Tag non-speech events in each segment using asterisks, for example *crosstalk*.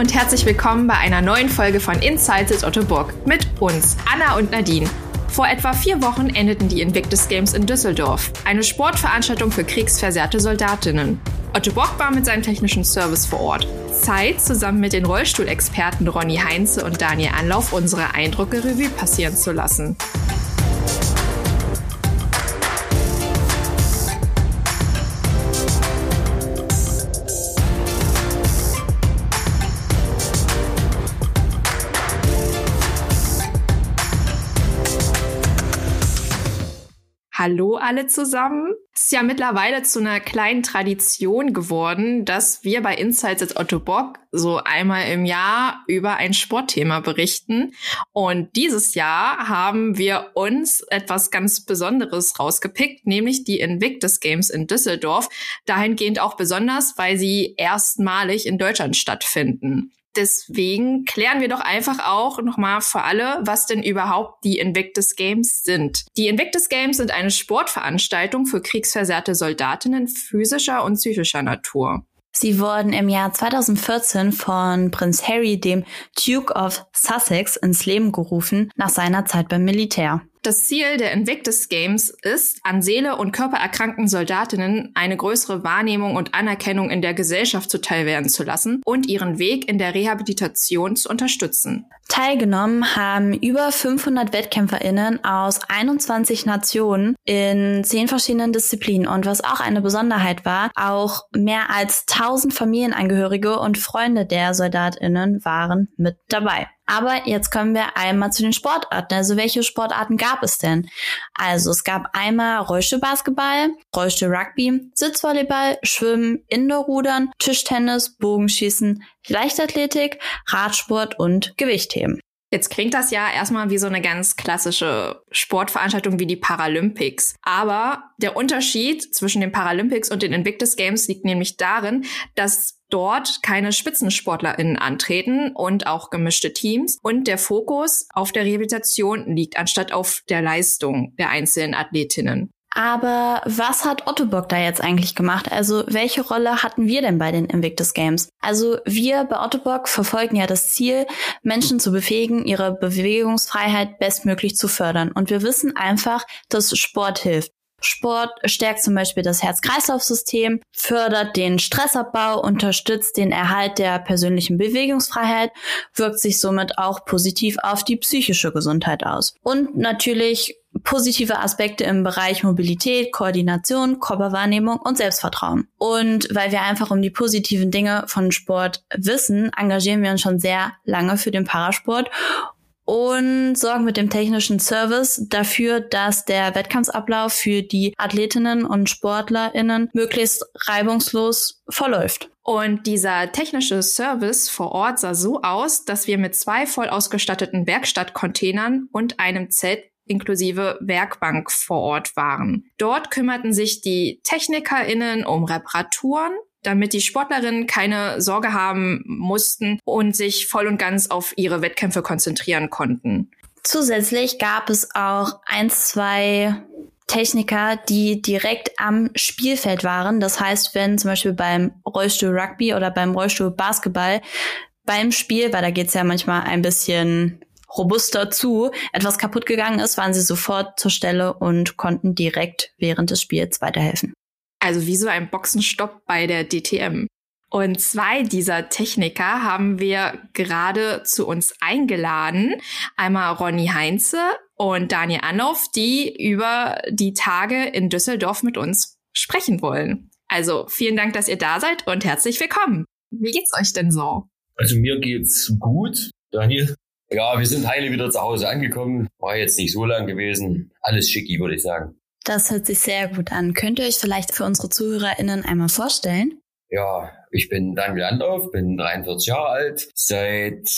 und herzlich willkommen bei einer neuen Folge von Insights Otto Burg mit uns, Anna und Nadine. Vor etwa vier Wochen endeten die Invictus Games in Düsseldorf, eine Sportveranstaltung für kriegsversehrte Soldatinnen. Otto Bock war mit seinem technischen Service vor Ort. Zeit, zusammen mit den Rollstuhlexperten Ronny Heinze und Daniel Anlauf unsere Eindrücke Revue passieren zu lassen. Hallo alle zusammen. Es ist ja mittlerweile zu einer kleinen Tradition geworden, dass wir bei Insights at Otto Bock so einmal im Jahr über ein Sportthema berichten. Und dieses Jahr haben wir uns etwas ganz Besonderes rausgepickt, nämlich die Invictus Games in Düsseldorf. Dahingehend auch besonders, weil sie erstmalig in Deutschland stattfinden. Deswegen klären wir doch einfach auch nochmal für alle, was denn überhaupt die Invictus Games sind. Die Invictus Games sind eine Sportveranstaltung für kriegsversehrte Soldatinnen physischer und psychischer Natur. Sie wurden im Jahr 2014 von Prinz Harry, dem Duke of Sussex, ins Leben gerufen nach seiner Zeit beim Militär. Das Ziel der Invictus Games ist, an Seele- und körpererkrankten Soldatinnen eine größere Wahrnehmung und Anerkennung in der Gesellschaft zuteilwerden zu lassen und ihren Weg in der Rehabilitation zu unterstützen. Teilgenommen haben über 500 WettkämpferInnen aus 21 Nationen in zehn verschiedenen Disziplinen. Und was auch eine Besonderheit war, auch mehr als 1000 Familienangehörige und Freunde der SoldatInnen waren mit dabei. Aber jetzt kommen wir einmal zu den Sportarten. Also welche Sportarten gab es denn? Also es gab einmal Rollstuhlbasketball, Rollstuhl-Rugby, Sitzvolleyball, Schwimmen, Indoorrudern, Tischtennis, Bogenschießen, Leichtathletik, Radsport und Gewichtheben. Jetzt klingt das ja erstmal wie so eine ganz klassische Sportveranstaltung wie die Paralympics. Aber der Unterschied zwischen den Paralympics und den Invictus Games liegt nämlich darin, dass dort keine SpitzensportlerInnen antreten und auch gemischte Teams und der Fokus auf der Rehabilitation liegt anstatt auf der Leistung der einzelnen Athletinnen. Aber was hat Otto Bock da jetzt eigentlich gemacht? Also welche Rolle hatten wir denn bei den Invictus Games? Also wir bei Otto Bock verfolgen ja das Ziel, Menschen zu befähigen, ihre Bewegungsfreiheit bestmöglich zu fördern. Und wir wissen einfach, dass Sport hilft. Sport stärkt zum Beispiel das Herz-Kreislauf-System, fördert den Stressabbau, unterstützt den Erhalt der persönlichen Bewegungsfreiheit, wirkt sich somit auch positiv auf die psychische Gesundheit aus. Und natürlich positive Aspekte im Bereich Mobilität, Koordination, Körperwahrnehmung und Selbstvertrauen. Und weil wir einfach um die positiven Dinge von Sport wissen, engagieren wir uns schon sehr lange für den Parasport und sorgen mit dem technischen Service dafür, dass der Wettkampfablauf für die Athletinnen und SportlerInnen möglichst reibungslos verläuft. Und dieser technische Service vor Ort sah so aus, dass wir mit zwei voll ausgestatteten Werkstattcontainern und einem Zelt inklusive Werkbank vor Ort waren. Dort kümmerten sich die TechnikerInnen um Reparaturen damit die Sportlerinnen keine Sorge haben mussten und sich voll und ganz auf ihre Wettkämpfe konzentrieren konnten. Zusätzlich gab es auch ein, zwei Techniker, die direkt am Spielfeld waren. Das heißt, wenn zum Beispiel beim Rollstuhl Rugby oder beim Rollstuhl Basketball beim Spiel, weil da geht's ja manchmal ein bisschen robuster zu, etwas kaputt gegangen ist, waren sie sofort zur Stelle und konnten direkt während des Spiels weiterhelfen. Also wie so ein Boxenstopp bei der DTM. Und zwei dieser Techniker haben wir gerade zu uns eingeladen. Einmal Ronny Heinze und Daniel Anhoff, die über die Tage in Düsseldorf mit uns sprechen wollen. Also vielen Dank, dass ihr da seid und herzlich willkommen. Wie geht's euch denn so? Also mir geht's gut, Daniel. Ja, wir sind heile wieder zu Hause angekommen. War jetzt nicht so lang gewesen. Alles schicki, würde ich sagen. Das hört sich sehr gut an. Könnt ihr euch vielleicht für unsere ZuhörerInnen einmal vorstellen? Ja, ich bin Daniel Andorf, bin 43 Jahre alt, seit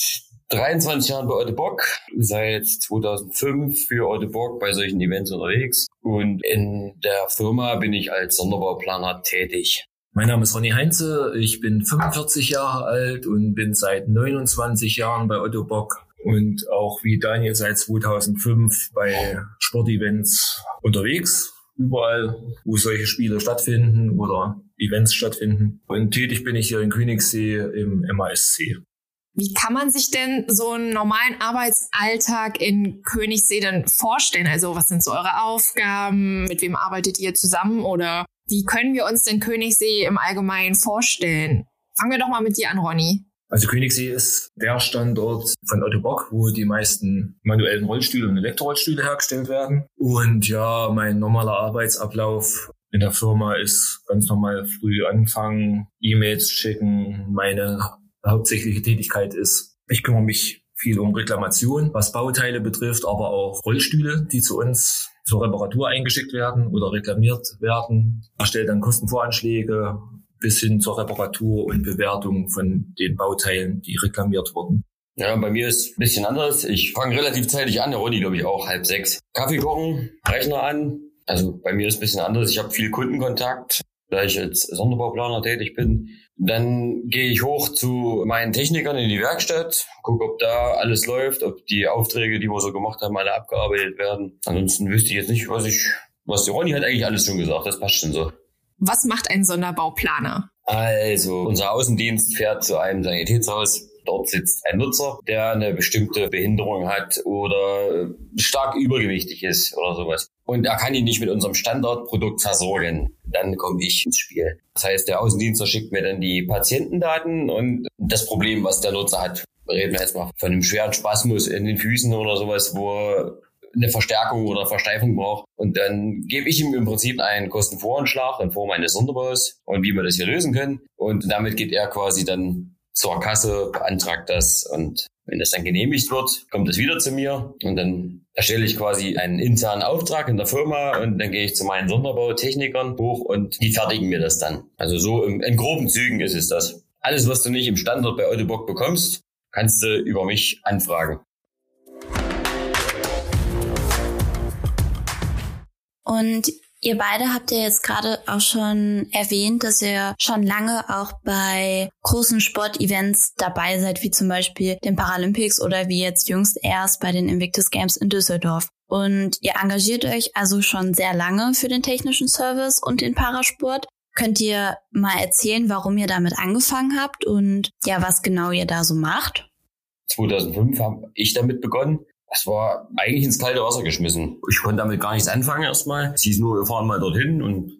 23 Jahren bei Otto Bock, seit 2005 für Otto Bock bei solchen Events unterwegs und in der Firma bin ich als Sonderbauplaner tätig. Mein Name ist Ronny Heinze, ich bin 45 Jahre alt und bin seit 29 Jahren bei Otto Bock und auch wie Daniel seit 2005 bei Sportevents unterwegs, überall, wo solche Spiele stattfinden oder Events stattfinden. Und tätig bin ich hier in Königssee im MASC. Wie kann man sich denn so einen normalen Arbeitsalltag in Königssee denn vorstellen? Also was sind so eure Aufgaben? Mit wem arbeitet ihr zusammen? Oder wie können wir uns denn Königssee im Allgemeinen vorstellen? Fangen wir doch mal mit dir an, Ronny. Also Königssee ist der Standort von Otto Bock, wo die meisten manuellen Rollstühle und Elektrorollstühle hergestellt werden. Und ja, mein normaler Arbeitsablauf in der Firma ist ganz normal früh anfangen, E-Mails schicken. Meine hauptsächliche Tätigkeit ist, ich kümmere mich viel um Reklamation, was Bauteile betrifft, aber auch Rollstühle, die zu uns zur Reparatur eingeschickt werden oder reklamiert werden. Erstelle dann Kostenvoranschläge, bis hin zur Reparatur und Bewertung von den Bauteilen, die reklamiert wurden. Ja, bei mir ist ein bisschen anders. Ich fange relativ zeitig an, der Ronny glaube ich auch, halb sechs. Kaffee kochen, Rechner an. Also bei mir ist ein bisschen anders. Ich habe viel Kundenkontakt, da ich als Sonderbauplaner tätig bin. Dann gehe ich hoch zu meinen Technikern in die Werkstatt, gucke, ob da alles läuft, ob die Aufträge, die wir so gemacht haben, alle abgearbeitet werden. Ansonsten wüsste ich jetzt nicht, was ich, was die Ronny hat eigentlich alles schon gesagt. Das passt schon so. Was macht ein Sonderbauplaner? Also, unser Außendienst fährt zu einem Sanitätshaus. Dort sitzt ein Nutzer, der eine bestimmte Behinderung hat oder stark übergewichtig ist oder sowas. Und er kann ihn nicht mit unserem Standardprodukt versorgen. Dann komme ich ins Spiel. Das heißt, der Außendienstler schickt mir dann die Patientendaten und das Problem, was der Nutzer hat. Reden wir jetzt mal von einem schweren Spasmus in den Füßen oder sowas, wo eine Verstärkung oder Versteifung braucht. Und dann gebe ich ihm im Prinzip einen Kostenvoranschlag in Form eines Sonderbaus und wie wir das hier lösen können. Und damit geht er quasi dann zur Kasse, beantragt das und wenn das dann genehmigt wird, kommt es wieder zu mir und dann erstelle ich quasi einen internen Auftrag in der Firma und dann gehe ich zu meinen Sonderbautechnikern hoch und die fertigen mir das dann. Also so im, in groben Zügen ist es das. Alles, was du nicht im Standort bei Autobock bekommst, kannst du über mich anfragen. Und ihr beide habt ja jetzt gerade auch schon erwähnt, dass ihr schon lange auch bei großen Sportevents dabei seid, wie zum Beispiel den Paralympics oder wie jetzt jüngst erst bei den Invictus Games in Düsseldorf. Und ihr engagiert euch also schon sehr lange für den technischen Service und den Parasport. Könnt ihr mal erzählen, warum ihr damit angefangen habt und ja, was genau ihr da so macht? 2005 habe ich damit begonnen das war eigentlich ins kalte Wasser geschmissen. Ich konnte damit gar nichts anfangen erstmal. Es hieß nur, wir fahren mal dorthin und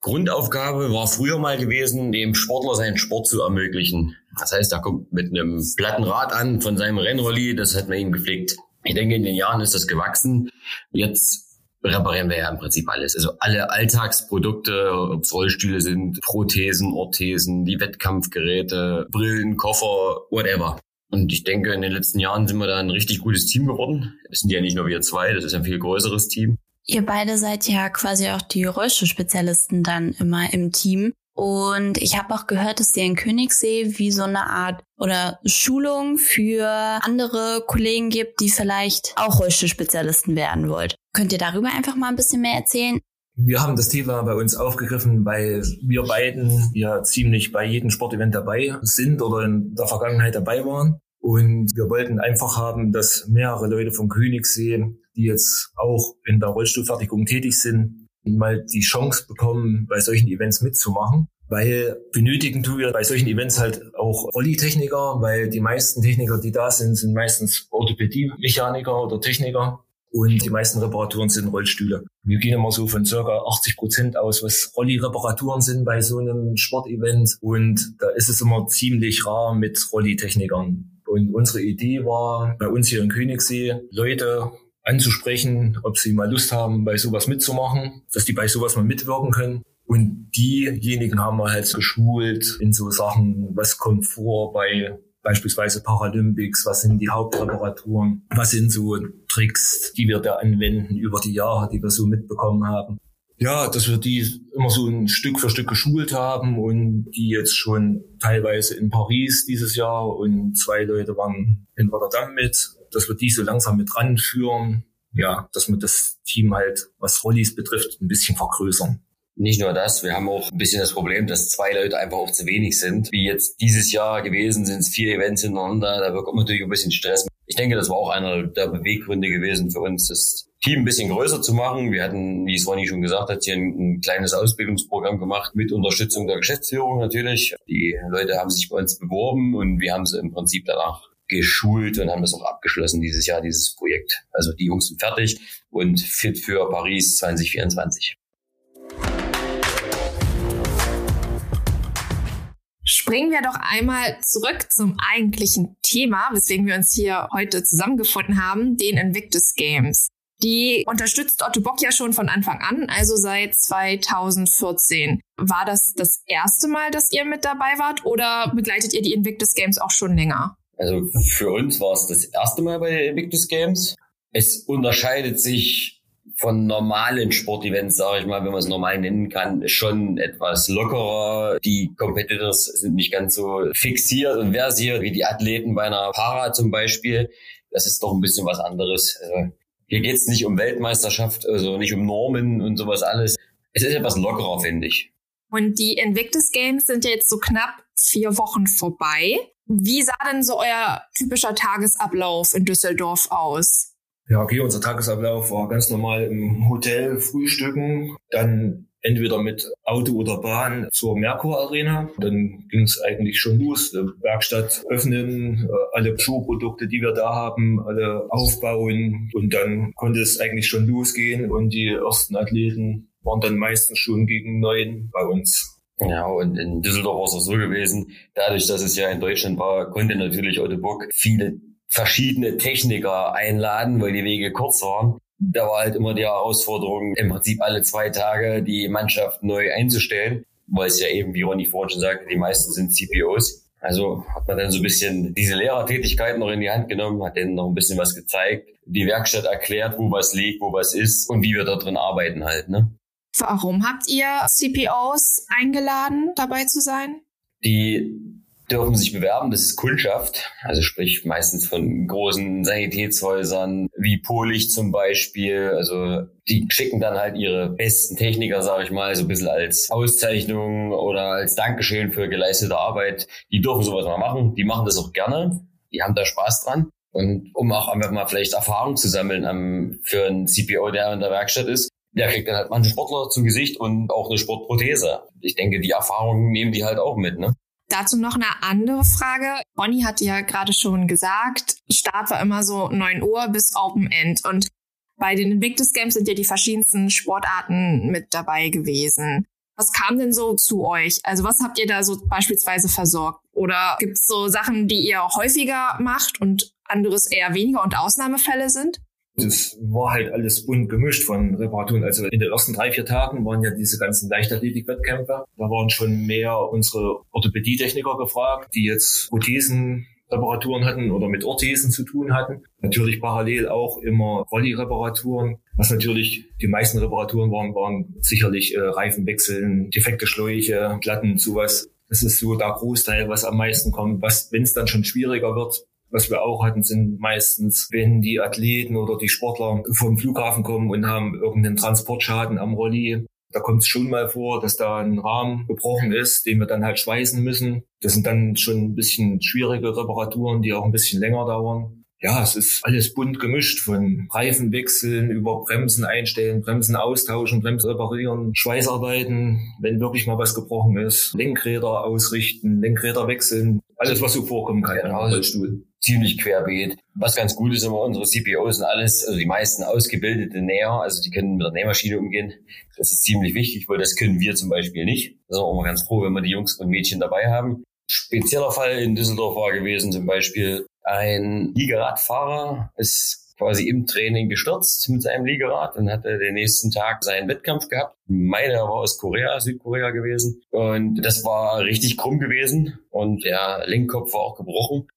Grundaufgabe war früher mal gewesen, dem Sportler seinen Sport zu ermöglichen. Das heißt, er kommt mit einem platten Rad an von seinem Rennrolli, das hat man ihm gepflegt. Ich denke, in den Jahren ist das gewachsen. Jetzt reparieren wir ja im Prinzip alles. Also alle Alltagsprodukte, ob es Rollstühle sind, Prothesen, Orthesen, die Wettkampfgeräte, Brillen, Koffer, whatever. Und ich denke, in den letzten Jahren sind wir da ein richtig gutes Team geworden. Es sind ja nicht nur wir zwei, das ist ein viel größeres Team. Ihr beide seid ja quasi auch die Rollstuhlspezialisten dann immer im Team. Und ich habe auch gehört, dass ihr in Königssee wie so eine Art oder Schulung für andere Kollegen gibt, die vielleicht auch Rollstuhlspezialisten werden wollt. Könnt ihr darüber einfach mal ein bisschen mehr erzählen? Wir haben das Thema bei uns aufgegriffen, weil wir beiden ja ziemlich bei jedem Sportevent dabei sind oder in der Vergangenheit dabei waren. Und wir wollten einfach haben, dass mehrere Leute vom Königssee, die jetzt auch in der Rollstuhlfertigung tätig sind, mal die Chance bekommen, bei solchen Events mitzumachen. Weil benötigen tun wir bei solchen Events halt auch Rolli-Techniker, weil die meisten Techniker, die da sind, sind meistens Orthopädie-Mechaniker oder Techniker und die meisten Reparaturen sind Rollstühle. Wir gehen immer so von circa 80 Prozent aus, was Rolli-Reparaturen sind bei so einem Sportevent. Und da ist es immer ziemlich rar mit Rolli-Technikern. Und unsere Idee war, bei uns hier in Königssee Leute anzusprechen, ob sie mal Lust haben, bei sowas mitzumachen, dass die bei sowas mal mitwirken können. Und diejenigen haben wir halt geschult in so Sachen, was kommt vor bei beispielsweise Paralympics, was sind die Hauptreparaturen, was sind so Tricks, die wir da anwenden über die Jahre, die wir so mitbekommen haben. Ja, dass wir die immer so ein Stück für Stück geschult haben und die jetzt schon teilweise in Paris dieses Jahr und zwei Leute waren in Rotterdam mit, dass wir die so langsam mit ranführen. Ja, dass wir das Team halt, was Rollis betrifft, ein bisschen vergrößern. Nicht nur das, wir haben auch ein bisschen das Problem, dass zwei Leute einfach auch zu wenig sind. Wie jetzt dieses Jahr gewesen sind es vier Events hintereinander, da bekommt man natürlich ein bisschen Stress. Ich denke, das war auch einer der Beweggründe gewesen für uns, das Team ein bisschen größer zu machen. Wir hatten, wie Swanny schon gesagt hat, hier ein, ein, kleines Ausbildungsprogramm gemacht mit Unterstützung der Geschäftsführung natürlich. Die Leute haben sich bei uns beworben und wir haben sie im Prinzip danach geschult und haben das auch abgeschlossen dieses Jahr, dieses Projekt. Also die Jungs sind fertig und fit für Paris 2024. Springen wir doch einmal zurück zum eigentlichen Thema, weswegen wir uns hier heute zusammengefunden haben, den Invictus Games. Die unterstützt Otto Bock ja schon von Anfang an, also seit 2014. War das das erste Mal, dass ihr mit dabei wart oder begleitet ihr die Invictus Games auch schon länger? Also für uns war es das erste Mal bei den Invictus Games. Es unterscheidet sich von normalen Sportevents, sage ich mal, wenn man es normal nennen kann, schon etwas lockerer. Die Competitors sind nicht ganz so fixiert und versiert wie die Athleten bei einer Para zum Beispiel. Das ist doch ein bisschen was anderes. Also hier geht es nicht um Weltmeisterschaft, also nicht um Normen und sowas alles. Es ist etwas lockerer, finde ich. Und die Invictus Games sind ja jetzt so knapp vier Wochen vorbei. Wie sah denn so euer typischer Tagesablauf in Düsseldorf aus? Ja, okay, unser Tagesablauf war ganz normal im Hotel frühstücken, dann entweder mit Auto oder Bahn zur Merkur Arena. Dann ging es eigentlich schon los. Werkstatt öffnen, äh, alle Schuhprodukte, die wir da haben, alle aufbauen und dann konnte es eigentlich schon losgehen und die ersten Athleten waren dann meistens schon gegen neun bei uns. Ja, und in Düsseldorf war es auch so gewesen, dadurch, dass es ja in Deutschland war, konnte natürlich Otto Bock viele verschiedene Techniker einladen, weil die Wege kurz waren. Da war halt immer die Herausforderung, im Prinzip alle zwei Tage die Mannschaft neu einzustellen, weil es ja eben, wie Ronny vorhin schon sagte, die meisten sind CPOs. Also hat man dann so ein bisschen diese Lehrertätigkeit noch in die Hand genommen, hat denen noch ein bisschen was gezeigt, die Werkstatt erklärt, wo was liegt, wo was ist und wie wir da drin arbeiten halt, ne? Warum habt ihr CPOs eingeladen, dabei zu sein? Die dürfen sich bewerben. Das ist Kundschaft, also sprich meistens von großen Sanitätshäusern wie Polich zum Beispiel. Also die schicken dann halt ihre besten Techniker, sage ich mal, so ein bisschen als Auszeichnung oder als Dankeschön für geleistete Arbeit. Die dürfen sowas mal machen. Die machen das auch gerne. Die haben da Spaß dran. Und um auch einfach mal vielleicht Erfahrung zu sammeln am, für einen CPO, der in der Werkstatt ist, der kriegt dann halt manche Sportler zum Gesicht und auch eine Sportprothese. Ich denke, die Erfahrungen nehmen die halt auch mit, ne? Dazu noch eine andere Frage. Bonnie hat ja gerade schon gesagt, Start war immer so 9 Uhr bis Open End. Und bei den Invictus Games sind ja die verschiedensten Sportarten mit dabei gewesen. Was kam denn so zu euch? Also was habt ihr da so beispielsweise versorgt? Oder gibt es so Sachen, die ihr häufiger macht und anderes eher weniger und Ausnahmefälle sind? Das war halt alles bunt gemischt von Reparaturen. Also in den ersten drei, vier Tagen waren ja diese ganzen Leichtathletik-Wettkämpfe. Da waren schon mehr unsere Orthopädietechniker gefragt, die jetzt Prothesen Reparaturen hatten oder mit Orthesen zu tun hatten. Natürlich parallel auch immer Rolli-Reparaturen. Was natürlich die meisten Reparaturen waren, waren sicherlich äh, Reifenwechseln, defekte Schläuche, Platten, sowas. Das ist so der Großteil, was am meisten kommt. Was, wenn es dann schon schwieriger wird, was wir auch hatten, sind meistens, wenn die Athleten oder die Sportler vom Flughafen kommen und haben irgendeinen Transportschaden am Rolli. Da kommt es schon mal vor, dass da ein Rahmen gebrochen ist, den wir dann halt schweißen müssen. Das sind dann schon ein bisschen schwierige Reparaturen, die auch ein bisschen länger dauern. Ja, es ist alles bunt gemischt von Reifenwechseln über Bremsen einstellen, Bremsen austauschen, Bremsen reparieren, Schweißarbeiten, wenn wirklich mal was gebrochen ist, Lenkräder ausrichten, Lenkräder wechseln, alles was so vorkommen kann im Rollstuhl ziemlich querbeet. Was ganz gut ist immer, unsere CPOs sind alles, also die meisten ausgebildete Näher, also die können mit der Nähmaschine umgehen. Das ist ziemlich wichtig, weil das können wir zum Beispiel nicht. Da sind wir immer ganz froh, wenn wir die Jungs und Mädchen dabei haben. Spezieller Fall in Düsseldorf war gewesen zum Beispiel ein Liegeradfahrer ist quasi im Training gestürzt mit seinem Liegerad und hatte den nächsten Tag seinen Wettkampf gehabt. Meine war aus Korea, Südkorea gewesen. Und das war richtig krumm gewesen und der Lenkkopf war auch gebrochen.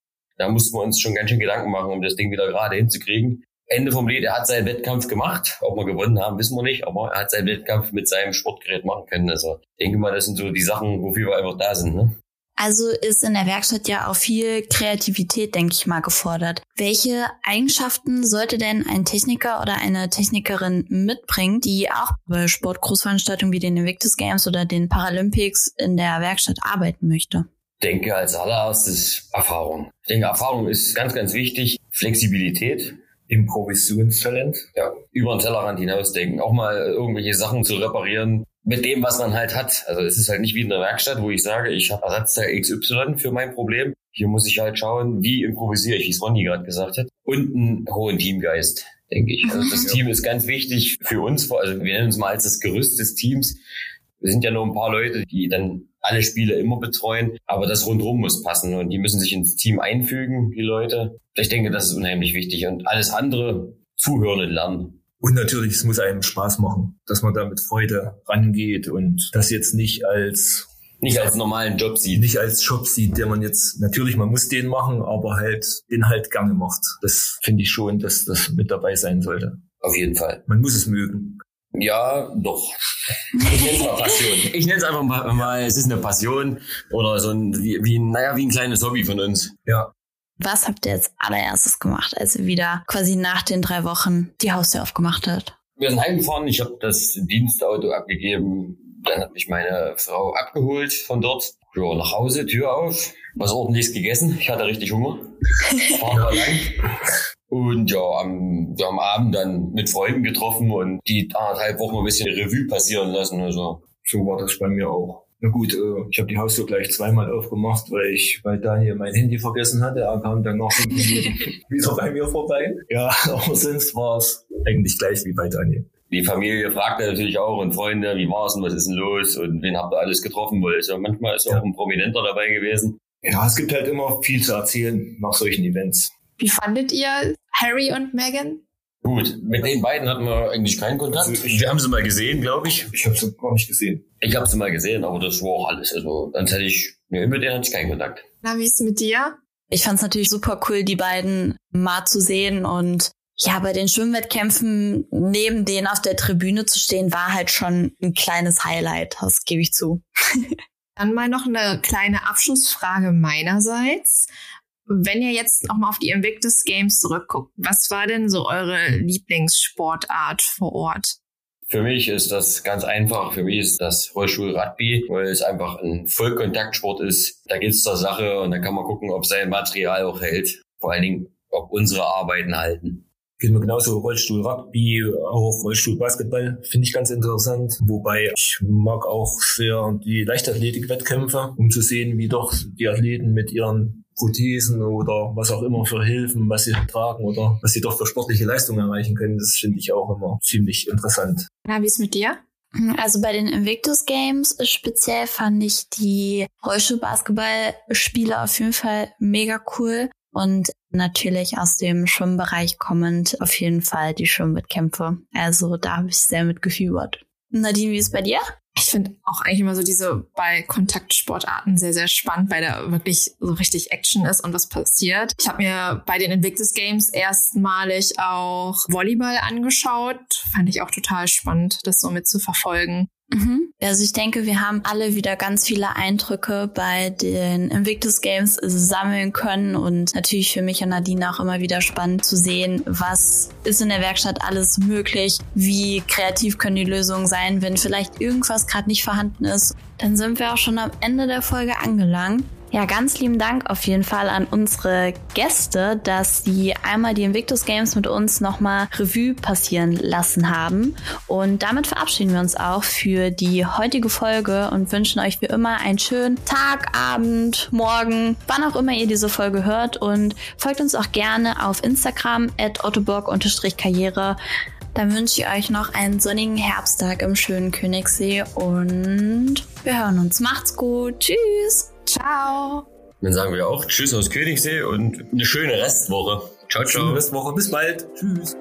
Da mussten wir uns schon ganz schön Gedanken machen, um das Ding wieder gerade hinzukriegen. Ende vom Lied, er hat seinen Wettkampf gemacht. Ob wir gewonnen haben, wissen wir nicht, aber er hat seinen Wettkampf mit seinem Sportgerät machen können. Also denke mal, das sind so die Sachen, wofür wir einfach da sind. Ne? Also ist in der Werkstatt ja auch viel Kreativität, denke ich mal, gefordert. Welche Eigenschaften sollte denn ein Techniker oder eine Technikerin mitbringen, die auch bei Sportgroßveranstaltungen wie den Invictus Games oder den Paralympics in der Werkstatt arbeiten möchte? Denke als allererstes Erfahrung. Ich denke, Erfahrung ist ganz, ganz wichtig. Flexibilität. Improvisationstalent. Ja, über den Tellerrand hinausdenken. Auch mal irgendwelche Sachen zu reparieren mit dem, was man halt hat. Also es ist halt nicht wie in der Werkstatt, wo ich sage, ich habe Ersatzteil XY für mein Problem. Hier muss ich halt schauen, wie improvisiere ich, wie es Ronny gerade gesagt hat. Und einen hohen Teamgeist, denke ich. Also das Team ist ganz wichtig für uns. Also wir nennen uns mal als das Gerüst des Teams. Wir sind ja nur ein paar Leute, die dann alle Spiele immer betreuen, aber das rundherum muss passen und die müssen sich ins Team einfügen, die Leute. Ich denke, das ist unheimlich wichtig und alles andere zuhören und lernen. Und natürlich, es muss einem Spaß machen, dass man da mit Freude rangeht und das jetzt nicht als nicht als normalen Job sieht. Nicht als Job sieht, der man jetzt, natürlich, man muss den machen, aber halt den halt gerne macht. Das finde ich schon, dass das mit dabei sein sollte. Auf jeden Fall. Man muss es mögen. Ja, doch. Ich nenne es mal Passion. Ich nenne es einfach mal, mal, es ist eine Passion oder so ein, wie, wie, naja, wie ein kleines Hobby von uns. Ja. Was habt ihr als allererstes gemacht, als ihr wieder quasi nach den drei Wochen die Haustür aufgemacht habt? Wir sind heimgefahren, ich habe das Dienstauto abgegeben, dann hat mich meine Frau abgeholt von dort. Ja, nach Hause, Tür auf, was ordentliches gegessen. Ich hatte richtig Hunger. *laughs* Fahren wir lang. Und ja, am, ja, am Abend dann mit Freunden getroffen und die anderthalb Wochen ein bisschen Revue passieren lassen. Also so war das bei mir auch. Na gut, äh, ich habe die Haustür gleich zweimal aufgemacht, weil ich bei Daniel mein Handy vergessen hatte. Er kam dann noch *laughs* *laughs* wieder bei mir vorbei. Ja, *laughs* aber sonst war es eigentlich gleich wie bei Daniel. Die Familie fragte natürlich auch und Freunde, wie war es denn, was ist denn los und wen habt ihr alles getroffen? Weil also manchmal ist ja. auch ein Prominenter dabei gewesen. Ja, es gibt halt immer viel zu erzählen nach solchen Events. Wie fandet ihr Harry und Meghan? Gut, mit den beiden hatten wir eigentlich keinen Kontakt. Also wir haben sie mal gesehen, glaube ich. Ich habe sie gar nicht gesehen. Ich habe sie mal gesehen, aber das war auch alles. Also sonst hätte ich, nee, mit denen hatte ich keinen Kontakt. Na, wie ist es mit dir? Ich fand es natürlich super cool, die beiden mal zu sehen und ja, bei den Schwimmwettkämpfen neben denen auf der Tribüne zu stehen, war halt schon ein kleines Highlight, das gebe ich zu. *laughs* Dann mal noch eine kleine Abschlussfrage meinerseits. Wenn ihr jetzt nochmal auf die Invictus Games zurückguckt, was war denn so eure Lieblingssportart vor Ort? Für mich ist das ganz einfach. Für mich ist das Rollstuhl-Rugby, weil es einfach ein Vollkontaktsport ist. Da geht's zur Sache und dann kann man gucken, ob sein Material auch hält. Vor allen Dingen, ob unsere Arbeiten halten. Geht mir genauso Rollstuhl Rugby, auch Rollstuhl Basketball, finde ich ganz interessant. Wobei ich mag auch sehr die Leichtathletik-Wettkämpfe, um zu sehen, wie doch die Athleten mit ihren Prothesen oder was auch immer für Hilfen, was sie tragen oder was sie doch für sportliche Leistungen erreichen können. Das finde ich auch immer ziemlich interessant. Na, wie ist mit dir? Also bei den Invictus Games speziell fand ich die Rollstuhl-Basketball-Spiele auf jeden Fall mega cool. Und natürlich aus dem Schwimmbereich kommend auf jeden Fall die Schwimmwettkämpfe. Also da habe ich sehr mitgefiebert. Nadine, wie ist es bei dir? Ich finde auch eigentlich immer so diese bei Kontaktsportarten sehr, sehr spannend, weil da wirklich so richtig Action ist und was passiert. Ich habe mir bei den Invictus Games erstmalig auch Volleyball angeschaut. Fand ich auch total spannend, das so mit zu verfolgen. Mhm. Also ich denke, wir haben alle wieder ganz viele Eindrücke bei den Invictus Games sammeln können und natürlich für mich und Nadine auch immer wieder spannend zu sehen, was ist in der Werkstatt alles möglich, wie kreativ können die Lösungen sein, wenn vielleicht irgendwas gerade nicht vorhanden ist. Dann sind wir auch schon am Ende der Folge angelangt. Ja, ganz lieben Dank auf jeden Fall an unsere Gäste, dass sie einmal die Invictus Games mit uns nochmal Revue passieren lassen haben. Und damit verabschieden wir uns auch für die heutige Folge und wünschen euch wie immer einen schönen Tag, Abend, Morgen, wann auch immer ihr diese Folge hört. Und folgt uns auch gerne auf Instagram at ottoburg-karriere. Dann wünsche ich euch noch einen sonnigen Herbsttag im schönen Königssee und wir hören uns. Macht's gut. Tschüss. Ciao. Dann sagen wir auch Tschüss aus Königssee und eine schöne Restwoche. Ciao, ciao. Schöne Restwoche. Bis bald. Tschüss.